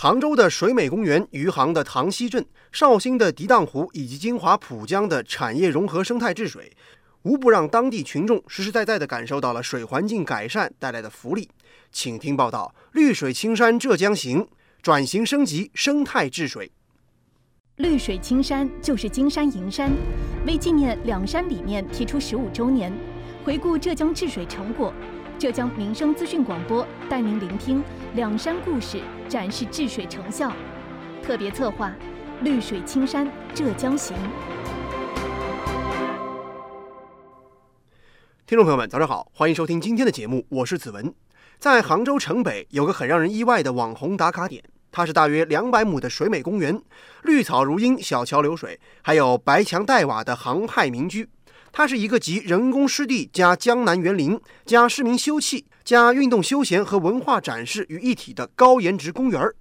杭州的水美公园、余杭的塘溪镇、绍兴的涤荡湖以及金华浦江的产业融合生态治水，无不让当地群众实实在在地感受到了水环境改善带来的福利。请听报道：绿水青山浙江行，转型升级生态治水。绿水青山就是金山银山。为纪念两山理念提出十五周年，回顾浙江治水成果。浙江民生资讯广播带您聆听两山故事，展示治水成效。特别策划：绿水青山浙江行。听众朋友们，早上好，欢迎收听今天的节目，我是子文。在杭州城北有个很让人意外的网红打卡点，它是大约两百亩的水美公园，绿草如茵，小桥流水，还有白墙黛瓦的杭派民居。它是一个集人工湿地加江南园林加市民休憩加运动休闲和文化展示于一体的高颜值公园儿。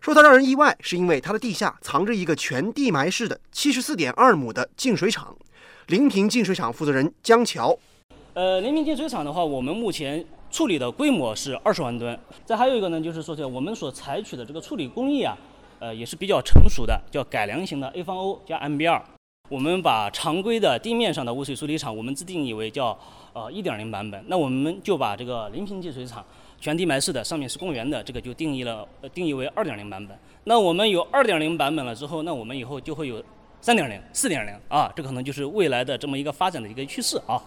说它让人意外，是因为它的地下藏着一个全地埋式的七十四点二亩的净水厂。临平净水厂负责人江桥，呃，临平净水厂的话，我们目前处理的规模是二十万吨。再还有一个呢，就是说，我们所采取的这个处理工艺啊，呃，也是比较成熟的，叫改良型的 A 方 O 加 MBR。我们把常规的地面上的污水处理厂，我们自定义为叫呃一点零版本。那我们就把这个临平净水厂全地埋式的，上面是公园的，这个就定义了定义为二点零版本。那我们有二点零版本了之后，那我们以后就会有三点零、四点零啊，这可能就是未来的这么一个发展的一个趋势啊。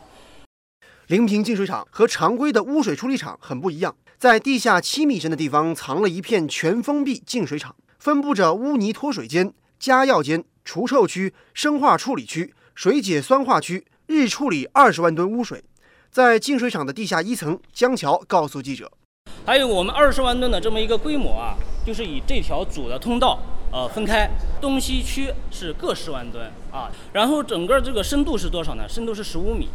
临平净水厂和常规的污水处理厂很不一样，在地下七米深的地方藏了一片全封闭净水厂，分布着污泥脱水间、加药间。除臭区、生化处理区、水解酸化区，日处理二十万吨污水。在净水厂的地下一层，江桥告诉记者：“还有我们二十万吨的这么一个规模啊，就是以这条主的通道呃分开，东西区是各十万吨啊。然后整个这个深度是多少呢？深度是十五米。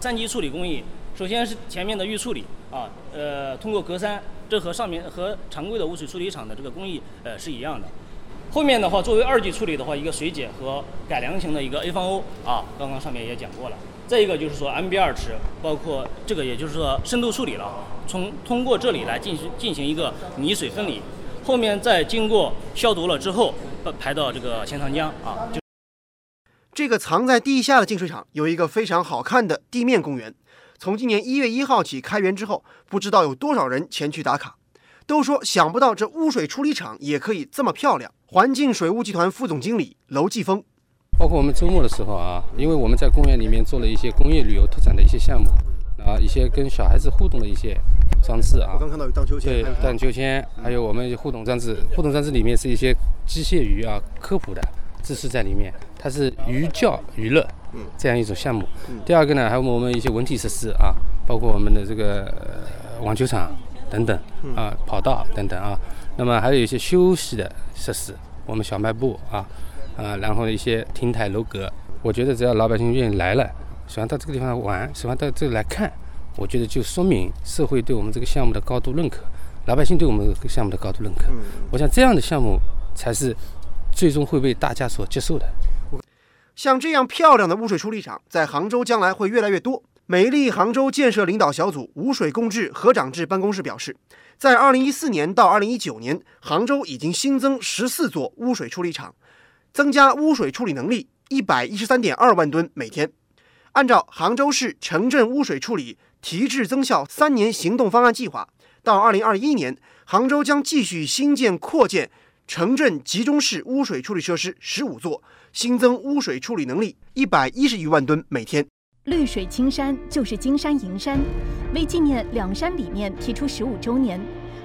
三级处理工艺，首先是前面的预处理啊，呃，通过隔山，这和上面和常规的污水处理厂的这个工艺呃是一样的。”后面的话，作为二级处理的话，一个水解和改良型的一个 A 方 O 啊，刚刚上面也讲过了。再一个就是说 MBR 池，包括这个也就是说深度处理了，从通过这里来进行进行一个泥水分离，后面再经过消毒了之后，排到这个钱塘江啊。就这个藏在地下的净水厂有一个非常好看的地面公园，从今年一月一号起开园之后，不知道有多少人前去打卡。都说想不到这污水处理厂也可以这么漂亮。环境水务集团副总经理娄继峰，包括我们周末的时候啊，因为我们在公园里面做了一些工业旅游拓展的一些项目啊，一些跟小孩子互动的一些装置啊。我刚看到有荡秋千，对，荡秋千，还有我们互动装置。互动装置里面是一些机械鱼啊科普的知识在里面，它是鱼教娱乐，嗯，这样一种项目。第二个呢，还有我们一些文体设施啊，包括我们的这个网球场。等等啊，跑道等等啊，那么还有一些休息的设施，我们小卖部啊，啊，然后一些亭台楼阁，我觉得只要老百姓愿意来了，喜欢到这个地方玩，喜欢到这里来看，我觉得就说明社会对我们这个项目的高度认可，老百姓对我们这个项目的高度认可。我想这样的项目才是最终会被大家所接受的。像这样漂亮的污水处理厂，在杭州将来会越来越多。美丽杭州建设领导小组污水共治合长制办公室表示，在2014年到2019年，杭州已经新增14座污水处理厂，增加污水处理能力113.2万吨每天。按照杭州市城镇污水处理提质增效三年行动方案计划，到2021年，杭州将继续新建扩建城镇集中式污水处理设施15座，新增污水处理能力110余万吨每天。绿水青山就是金山银山。为纪念两山理念提出十五周年，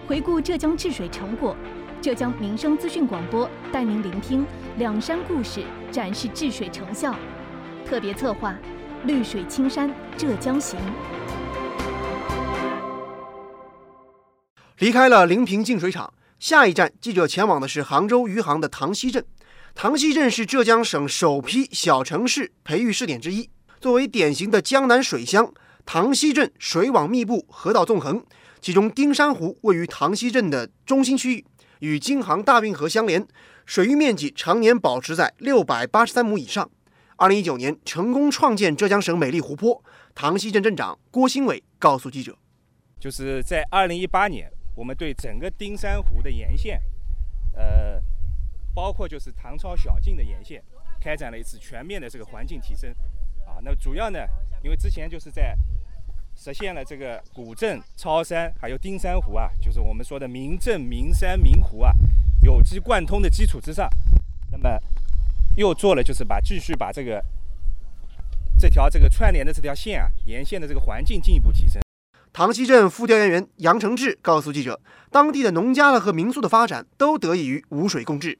回顾浙江治水成果，浙江民生资讯广播带您聆听两山故事，展示治水成效。特别策划：绿水青山浙江行。离开了临平净水厂，下一站记者前往的是杭州余杭的塘溪镇。塘溪镇是浙江省首批小城市培育试点之一。作为典型的江南水乡，塘溪镇水网密布，河道纵横。其中，丁山湖位于塘溪镇的中心区域，与京杭大运河相连，水域面积常年保持在六百八十三亩以上。二零一九年，成功创建浙江省美丽湖泊。塘溪镇镇长郭新伟告诉记者：“就是在二零一八年，我们对整个丁山湖的沿线呃，包括就是唐超小径的沿线，开展了一次全面的这个环境提升。啊，那主要呢，因为之前就是在实现了这个古镇、超山还有丁山湖啊，就是我们说的名镇、名山、名湖啊，有机贯通的基础之上，那么又做了就是把继续把这个这条这个串联的这条线啊，沿线的这个环境进一步提升。塘溪镇副调研员杨承志告诉记者，当地的农家乐和民宿的发展都得益于无水共治。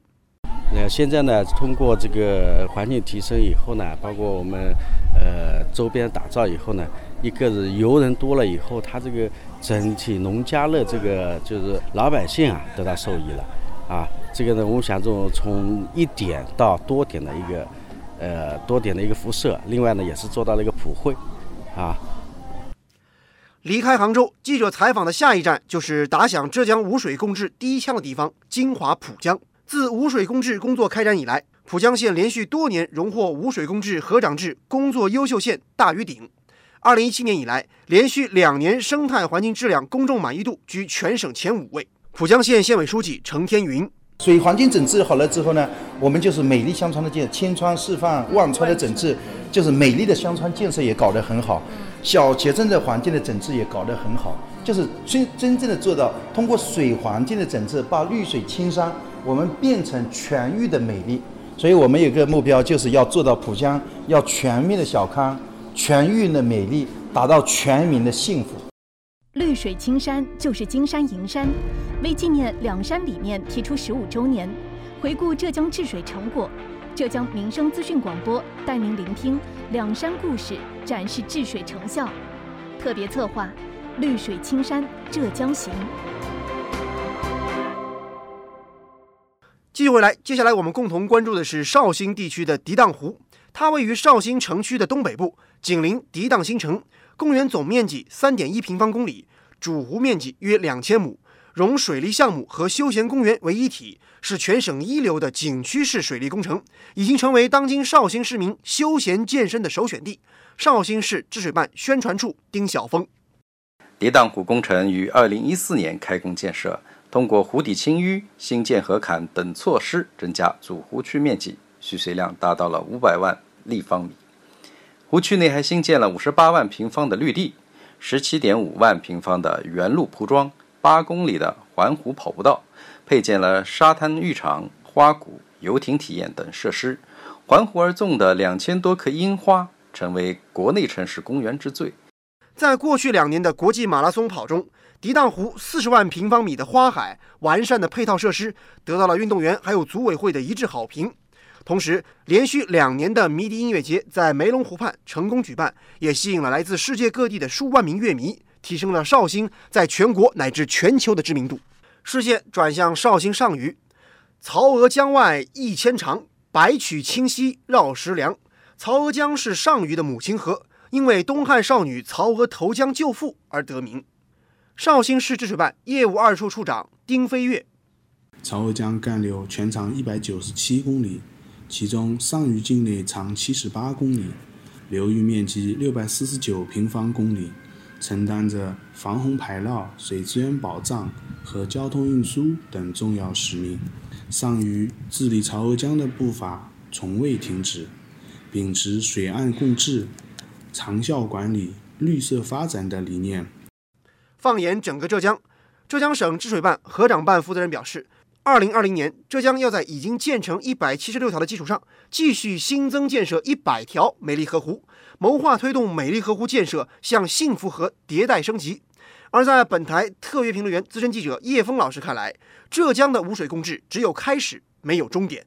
那，现在呢，通过这个环境提升以后呢，包括我们呃周边打造以后呢，一个是游人多了以后，它这个整体农家乐这个就是老百姓啊得到受益了，啊，这个呢，我们想从从一点到多点的一个呃多点的一个辐射，另外呢，也是做到了一个普惠，啊。离开杭州，记者采访的下一站就是打响浙江无水共治第一枪的地方——金华浦江。自无水共治工作开展以来，浦江县连续多年荣获无水共治河长制工作优秀县大于顶。二零一七年以来，连续两年生态环境质量公众满意度居全省前五位。浦江县县委书记程天云：水环境整治好了之后呢，我们就是美丽乡村的建，千川示范万川的整治，就是美丽的乡村建设也搞得很好，小街镇的环境的整治也搞得很好，就是真真正的做到通过水环境的整治，把绿水青山。我们变成全域的美丽，所以我们有个目标，就是要做到浦江要全面的小康，全域的美丽，达到全民的幸福。绿水青山就是金山银山，为纪念两山理念提出十五周年，回顾浙江治水成果，浙江民生资讯广播带您聆听两山故事，展示治水成效。特别策划：绿水青山浙江行。继续回来，接下来我们共同关注的是绍兴地区的涤荡湖。它位于绍兴城区的东北部，紧邻涤荡新城，公园总面积三点一平方公里，主湖面积约两千亩，融水利项目和休闲公园为一体，是全省一流的景区式水利工程，已经成为当今绍兴市民休闲健身的首选地。绍兴市治水办宣传处丁晓峰：涤荡湖工程于二零一四年开工建设。通过湖底清淤、新建河坎等措施，增加主湖区面积，蓄水量达到了五百万立方米。湖区内还新建了五十八万平方的绿地，十七点五万平方的原路铺装，八公里的环湖跑步道，配建了沙滩浴场、花谷、游艇体验等设施。环湖而纵的两千多棵樱花，成为国内城市公园之最。在过去两年的国际马拉松跑中，涤荡湖四十万平方米的花海，完善的配套设施得到了运动员还有组委会的一致好评。同时，连续两年的迷笛音乐节在梅龙湖畔成功举办，也吸引了来自世界各地的数万名乐迷，提升了绍兴在全国乃至全球的知名度。视线转向绍兴上虞，曹娥江外一千长，百曲清溪绕石梁。曹娥江是上虞的母亲河，因为东汉少女曹娥投江救父而得名。绍兴市治水办业务二处处长丁飞跃：曹娥江干流全长一百九十七公里，其中上虞境内长七十八公里，流域面积六百四十九平方公里，承担着防洪排涝、水资源保障和交通运输等重要使命。上虞治理曹娥江的步伐从未停止，秉持水岸共治、长效管理、绿色发展的理念。放眼整个浙江，浙江省治水办河长办负责人表示，二零二零年，浙江要在已经建成一百七十六条的基础上，继续新增建设一百条美丽河湖，谋划推动美丽河湖建设向幸福河迭代升级。而在本台特约评论员、资深记者叶峰老师看来，浙江的污水共治只有开始，没有终点。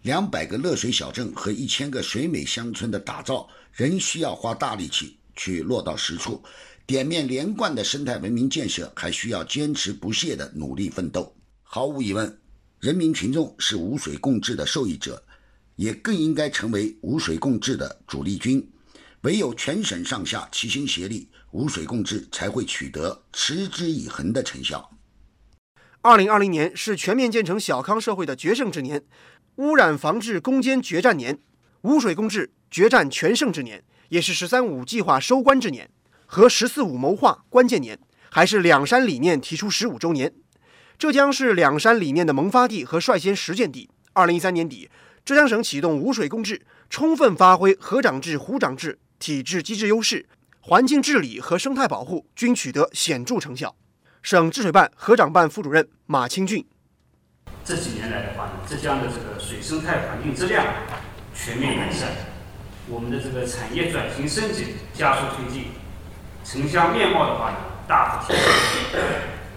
两百个乐水小镇和一千个水美乡村的打造，仍需要花大力气去落到实处。点面连贯的生态文明建设还需要坚持不懈的努力奋斗。毫无疑问，人民群众是无水共治的受益者，也更应该成为无水共治的主力军。唯有全省上下齐心协力，无水共治才会取得持之以恒的成效。二零二零年是全面建成小康社会的决胜之年，污染防治攻坚决战年，污水共治决战全胜之年，也是“十三五”计划收官之年。和“十四五”谋划关键年，还是两山理念提出十五周年。浙江是两山理念的萌发地和率先实践地。二零一三年底，浙江省启动无水共治，充分发挥河长制、湖长制体制机制优势，环境治理和生态保护均取得显著成效。省治水办河长办副主任马清俊：这几年来的话呢，浙江的这个水生态环境质量全面改善，我们的这个产业转型升级加速推进，城乡面貌的话呢大幅提升，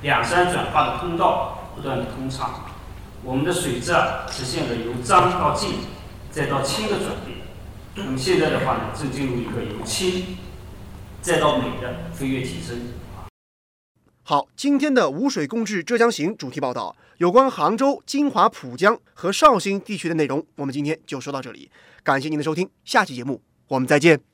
两山转化的通道不断的通畅，我们的水质啊实现了由脏到净再到清的转变。那么现在的话呢，正进入一个由清再到美的飞跃提升。好，今天的无水共治浙江行主题报道，有关杭州、金华、浦江和绍兴地区的内容，我们今天就说到这里。感谢您的收听，下期节目我们再见。